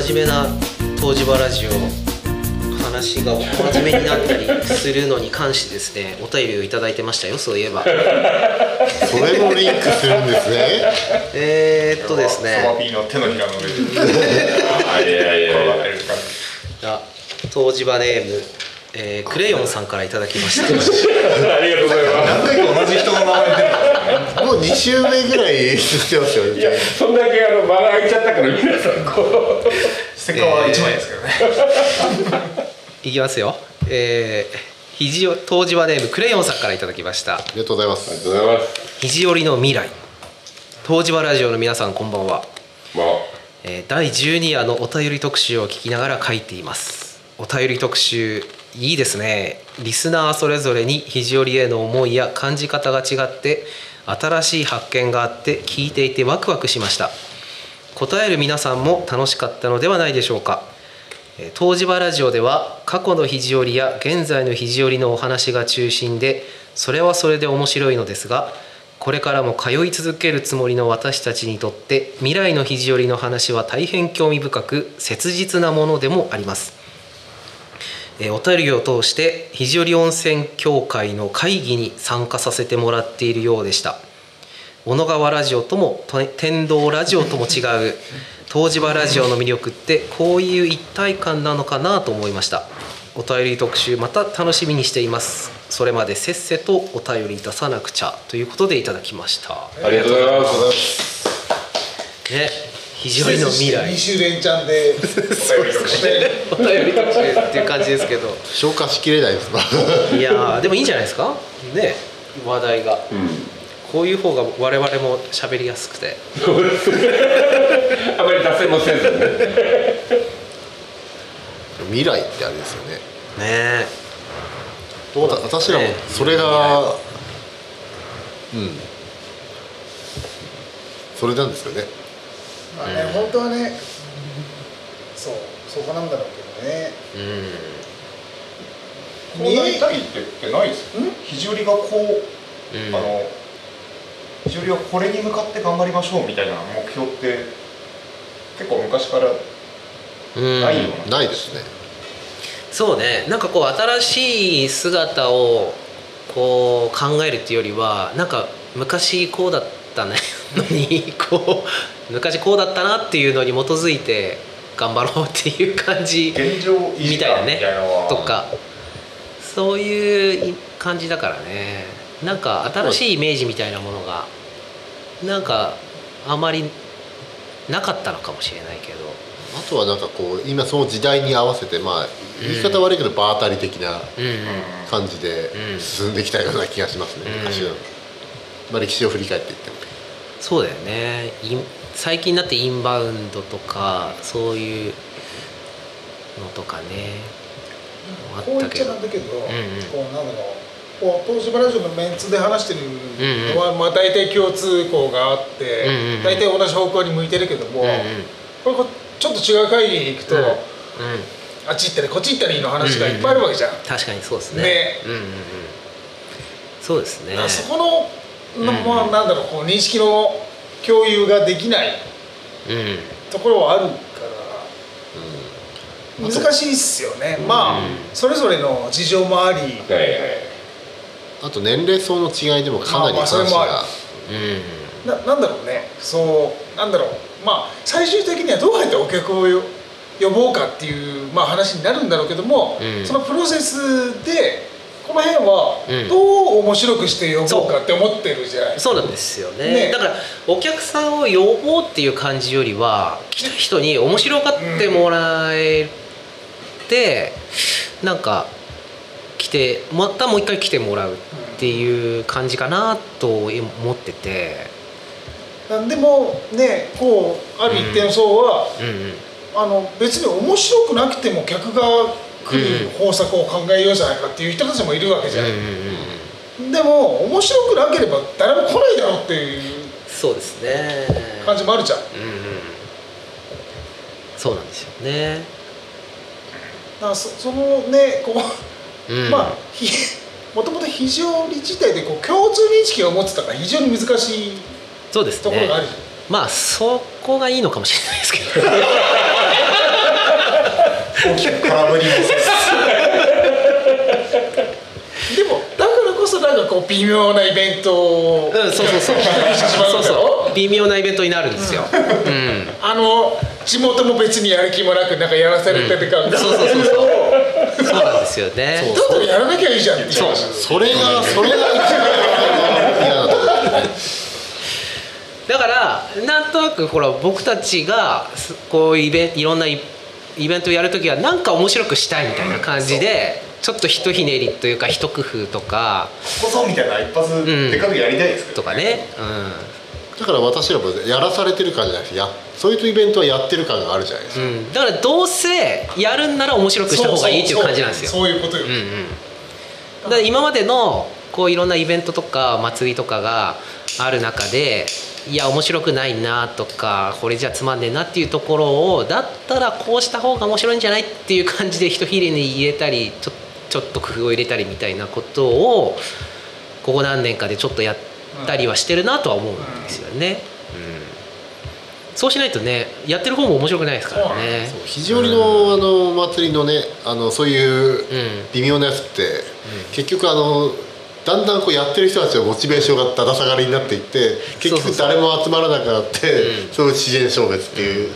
真面目な東芝ラジオ話が真面目になったりするのに関してですね お便りをいただいてましたよそういえば。それもリンクするんですね。えーっとですソねマピーの手のひらの上であいやいやいやあ東芝ネーム、えークレヨンさんからいただきました。ありがとうございま何回か同じ人の名前もう2週目ぐらいしてますよ。すいやそんだけあの間が空いちゃったから皆さんこう。ステッカーは1枚ですけどね、いきますよ。えー、肘よ東芝ネームクレヨンさんからいただきました。ありがとうございまありがすとうございます。肘折の未来。東芝ラジオの皆さんこんばんは。まあ。えー第12夜のお便り特集を聞きながら書いています。お便り特集いいですね。リスナーそれぞれに肘折への思いや感じ方が違って新しい発見があって聞いていてワクワクしました。答える皆さんも楽しかったのではないでしょうか。えー東芝ラジオでは過去の肘折や現在の肘折のお話が中心でそれはそれで面白いのですがこれからも通い続けるつもりの私たちにとって未来の肘折の話は大変興味深く切実なものでもあります。お便りを通して肘折温泉協会の会議に参加させてもらっているようでした。小野川ラジオともと天童ラジオとも違う東芝ラジオの魅力ってこういう一体感なのかなと思いました。お便り特集また楽しみにしています。それまでせっせとお便り出さなくちゃということでいただきました。ありがとうございます。ね肘折の未来。2週連チャンで。お便り特集っていう感じですけど消化しきれないです。かいやーでもいいんじゃないですか？ね。話題が。うん。こういう方が我々も喋りやすくて。あまり脱線もせずね。未来ってあれですよね。ね。わた私らもそれがうん。それなんですよねまあね本当はねそうそこなんだろうけどね。うん。こうなりたいってないです？よ肘折がこう、うん。あの肘折はこれに向かって頑張りましょうみたいな目標って結構昔からうん。ないような、ないですね。そうね。なんかこう新しい姿をこう考えるっていうよりはなんか昔こうだったね。のにこう昔こうだったなっていうのに基づいて頑張ろうっていう感じみたいなね。とか。そういう感じだからね。なんか新しいイメージみたいなものがなんかあまりなかったのかもしれないけど。あとはなんかこう今その時代に合わせてまあ言い方悪いけど場当たり的な感じでうん。進んできたような気がしますね、うん。昔の、まあ、歴史を振り返っていってもそうだよね。最近になってインバウンドとかそういうのとかね。あこう言っったけどちゃなんだけど、んこうなんだろうこう東芝ラジオのメンツで話してるのは、まあ、大体共通項があって、うんうんうん。大体同じ方向に向いてるけども、うんうん。これこうちょっと違う会議に行くと、うんうん。あっち行ったりこっち行ったりの話がいっぱいあるわけじゃん。確かにそうですね。ね。うんうんうん。そうですね。そこの、うん。まあ、なんだろうこう認識の共有ができないうん。ところはあるから、難しいっすよね、まあ、うんそれぞれの事情もあり、あと年齢層の違いでもかなりまあまあそれもあうんななんだろうね。そうなんだろう。まあ最終的にはどうやってお客をよ呼ぼうかっていう、まあ、話になるんだろうけども、うん。そのプロセスでこの辺はうん。どう面白くして呼ぼうかって思ってるじゃない。そう。なんですよね。ね。だからお客さんを呼ぼうっていう感じよりは来た人に面白がってもらえて、なんか来てまたもう一回来てもらうっていう感じかなと思ってて。でもねこうある一定の層は、うんうん。あの別に面白くなくても客が方策を考えようじゃないかっていう人たちもいるわけじゃん、うんうんうんでも面白くなければ誰も来ないだろうっていうそうですね。感じもあるじゃん。うんうんそうなんですよね、だからそそのねこううん、まあひもともと非常に自体でこう共通認識を持ってたから非常に難しいそうですね。ところがあるじまあそこがいいのかもしれないですけど 大きく空振りもせずでもだからこそなんかこう微妙なイベントをうんそうそうそう。そうそう。微妙なイベントになるんですよ、うん。あの地元も別にやる気もなくなんかやらされてる感が、そうそうそうそう。そうなんですよね。そうだったらやらなきゃいいじゃんっていう。話それがそれが一番嫌なところだからなんとなくほら僕たちがすこういうイベンいろんなイイベントをやるときはなんか面白くしたいみたいな感じで、ちょっとひとひねりというか一工夫とか。ここぞみたいな一発んでかくやりたいですけどとかね、だから私らもやらされてる感じゃなくてやそういうイベントはやってる感があるじゃないですか、うん。うん、だからどうせやるんなら面白くした方がいいっていう感じなんですよ。そう。そういうことよ、うんうん、だから今までのこういろんなイベントとか祭りとかがある中でいや面白くないなとかこれじゃつまんねえなっていうところをだったらこうした方が面白いんじゃないっていう感じでひとひねりに入れたりちょちょっと工夫を入れたりみたいなことをここ何年かでちょっとやったりはしてるなとは思うんですよね。うん。そうしないとねやってる方も面白くないですからね。肘折のあの祭りのねあのそういううん。微妙なやつって、結局あのだんだんこうやってる人たちのモチベーションがだだ下がりになっていって結局誰も集まらなくなってうん。そういう自然消滅っていう、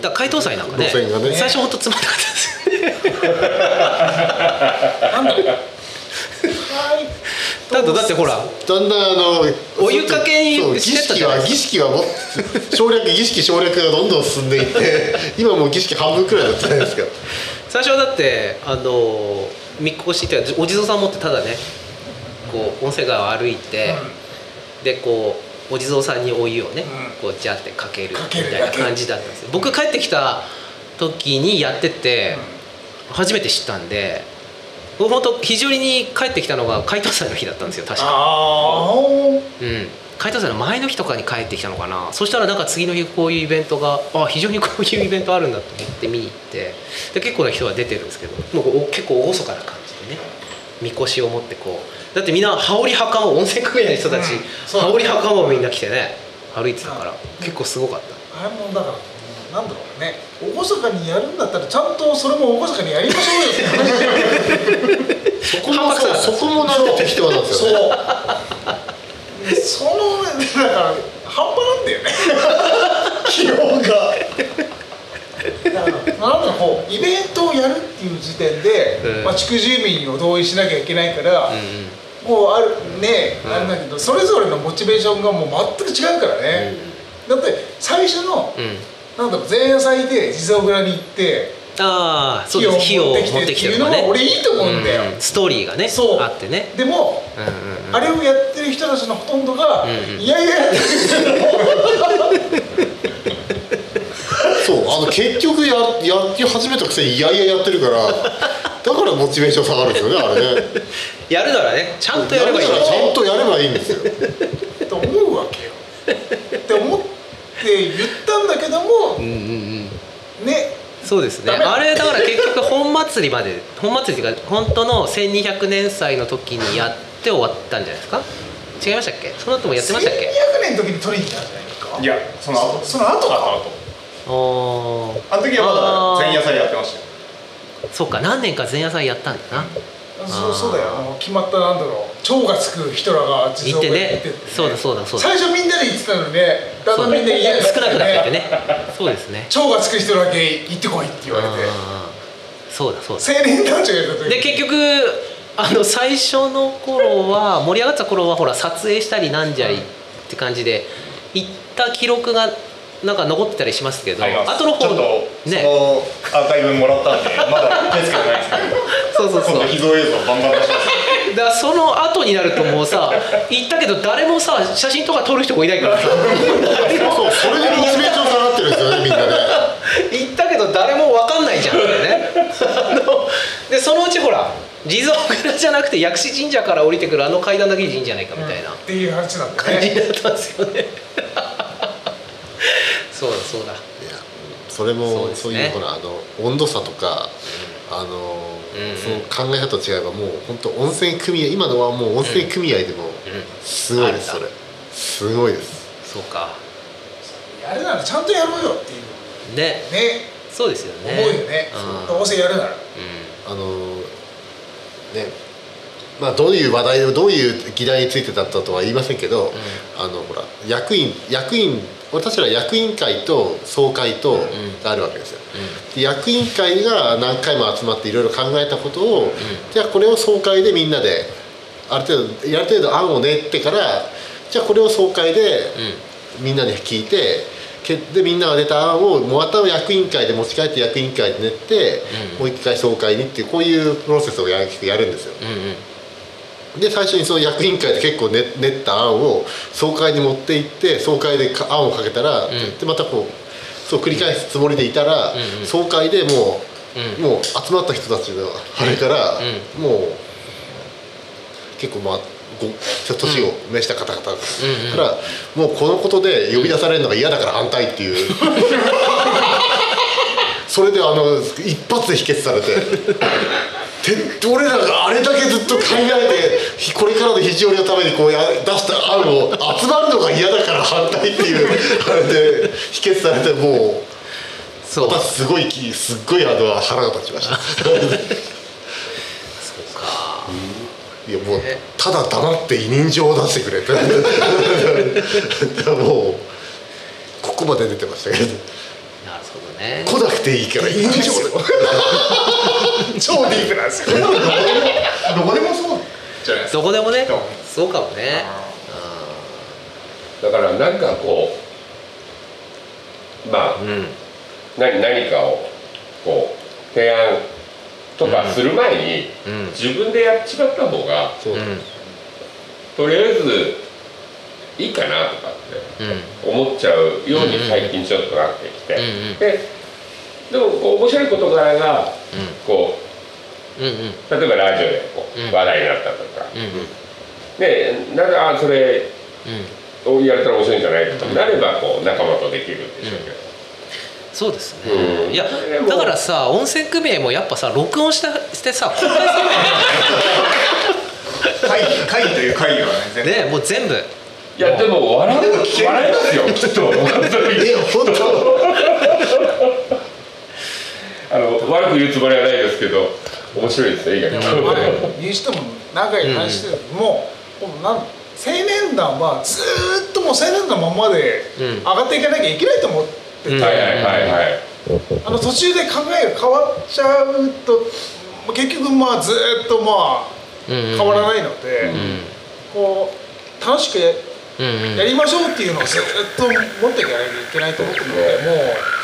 だから解凍祭なんかねね。最初本当つまんなかったです。よ ねなんだってほらだんだんあのお湯かけにそう儀式は儀式はもっ省略儀式省略がどんどん進んでいって 今もう儀式半分くらいだったじゃないですか。最初はだってあのみこしってお地蔵さん持ってただねこう温泉街を歩いて、でこうお地蔵さんにお湯をね、こうジャーってかけるみたいな感じだったんですよ。僕帰ってきた時にやってて、初めて知ったんで僕本当肘折に帰ってきたのが解凍祭の日だったんですよ確か。あうん。解凍祭の前の日とかに帰ってきたのかな。そしたらなんか次の日こういうイベントがあ非常にこういうイベントあるんだと思って見に行ってで結構な人が出てるんですけどもうお結構厳かな感じでねみこしを持ってこうだってみんな羽織袴を温泉組合の人たち、うん。そう羽織袴をみんな着てね歩いてたから結構すごかっああれもだからなんだろうね。厳かにやるんだったらちゃんとそれも厳かにやりましょうよって話だよね。そこもそう。そこもなんか適当なんですそう。よねそのだから半端なんだよね。気温が。だからなんだろうイベントをやるっていう時点で、うん。まあ、地区住民を同意しなきゃいけないから、もうあるね、あれだけどそれぞれのモチベーションがもう全く違うからね、だって最初の、うん。なんだろう前夜祭で地蔵蔵に行ってああそうです。火火をを持っててきてるのね。っていうのは俺いいと思うんだよ。んストーリーがねそう。あってね。でも、あれをやってる人たちのほとんどが、いやいややってるそうあの結局ややり始めたくせにいやいややってるからだからモチベーション下がるんですよねあれね。やるならねちゃんとやればいい。やるならちゃんとやればいいんですよ。と思うわけよ。って思って言ったんだけどもうんうんうん。ね。そうですね。あれだから結局本祭りまで本祭りっていうか本当の1200年祭の時にやって終わったんじゃないですか？違いましたっけ？その後もやってましたっけ？1200年の時に取りに来たんじゃないですか？いやその後。その後か。後おーあの時はまだ前夜祭やってましたよ。そうか何年か前夜祭やったんだな。そうそうだよ。あの決まったなんだろう。蝶がつく人らが地蔵行ってね。行っててそうだそうだそうだ。最初みんなで行ってたのにねだ。んだんみんな嫌に少なくなってってね。そうですね。蝶がつく人だけ行ってこいって言われて。そうだそうだ。青年団長やった時で結局あの最初の頃は盛り上がった頃はほら撮影したりなんじゃりって感じで行った記録がなんか残ってたりしますけどの方ちょっとね。アーカイブもらったんで まだ手つけてないんですけど。そうそうそう。秘蔵映像バンバン出します。だからその後になるともうさ行ったけど誰もさ写真とか撮る人もいないからさ。そうそれでモチベーション下がってるんですよねみんなね。行ったけど誰も分かんないじゃんってね。でそのうちほら地蔵蔵じゃなくて薬師神社から降りてくるあの階段だけでいいんじゃないかみたいな。っていう話なんだ感じにねなったんですよねそうだ。いやそれもそうですね。そういうほらあの温度差とかあの、うんその考え方と違えばもう本当温泉組合今のはもう温泉組合でもすごいです、うんそれ。すごいです。そうか。やるならちゃんとやろうよっていう。ね。ね。そうですよね。思うよね。うん。どうせやるなら。あのねまあどういう話題をどういう議題についてだったとは言いませんけど、あのほら役員役員私ら役員会と総会とがあるわけですよ、で役員会が何回も集まっていろいろ考えたことを、じゃあこれを総会でみんなである程度ある程度案を練ってからじゃあこれを総会でみんなで聞いてけでみんなが出た案をまた役員会で持ち帰って役員会で練って、もう一回総会にっていうこういうプロセスをややるんですよ。うんうんで最初にその役員会で結構練練った案を総会に持って行って総会でか案をかけたら、ん。でまたこうそう繰り返すつもりでいたら、うんうん。総会でもう、うん。もう集まった人たちのあれから、うもう結構まあごちょっと年を召した方々から、もうこのことで呼び出されるのが嫌だから反対っていう。それであの一発で否決されてて俺らがあれだけずっと考えてひこれからの肘折りのためにこうや出した案を集まるのが嫌だから反対っていうあれで否決されてもうそう。私すごいきすっごいあの腹が立ちました。そうか。いやもうただ黙って委任状を出してくれって。もうここまで出てましたけどなるほどね。来なくていいから委任状で超ディープなんですよ。どこでもそうじゃないですか。どこでもね。そうかもね。だからなんかこうまあうん。何何かをこう提案とかする前に、うん。自分でやっちまった方がそうう、んとりあえずいいかなとかってうん。思っちゃうように最近ちょっとなってきて、うんうんででもこう面白い事柄がこううんうん。例えばラジオでこううん。話題になったとか、うんうん。でなんかあそれうん。をやれたら面白いんじゃないとかなればこう仲間とできるんでしょうけど、そうですね、うん。いやだからさ音声組合もやっぱさ録音したしてさ公開 会議会議という会議はねねもう全部いやでも笑う笑いますよ きっと。本当？に あの悪く言うつもりはないですけど面白いですね意外にしても長い話してうもうなん青年団はずーっともう青年団のままでうん。上がっていかなきゃいけないと思ってて、うん。はいはいはいはい。あの途中で考えが変わっちゃうと結局まあずーっとまあ変変わらないので、うん。こう楽しくやりましょうっていうのをずっと持っていかなきゃいけないと思ってるのでもう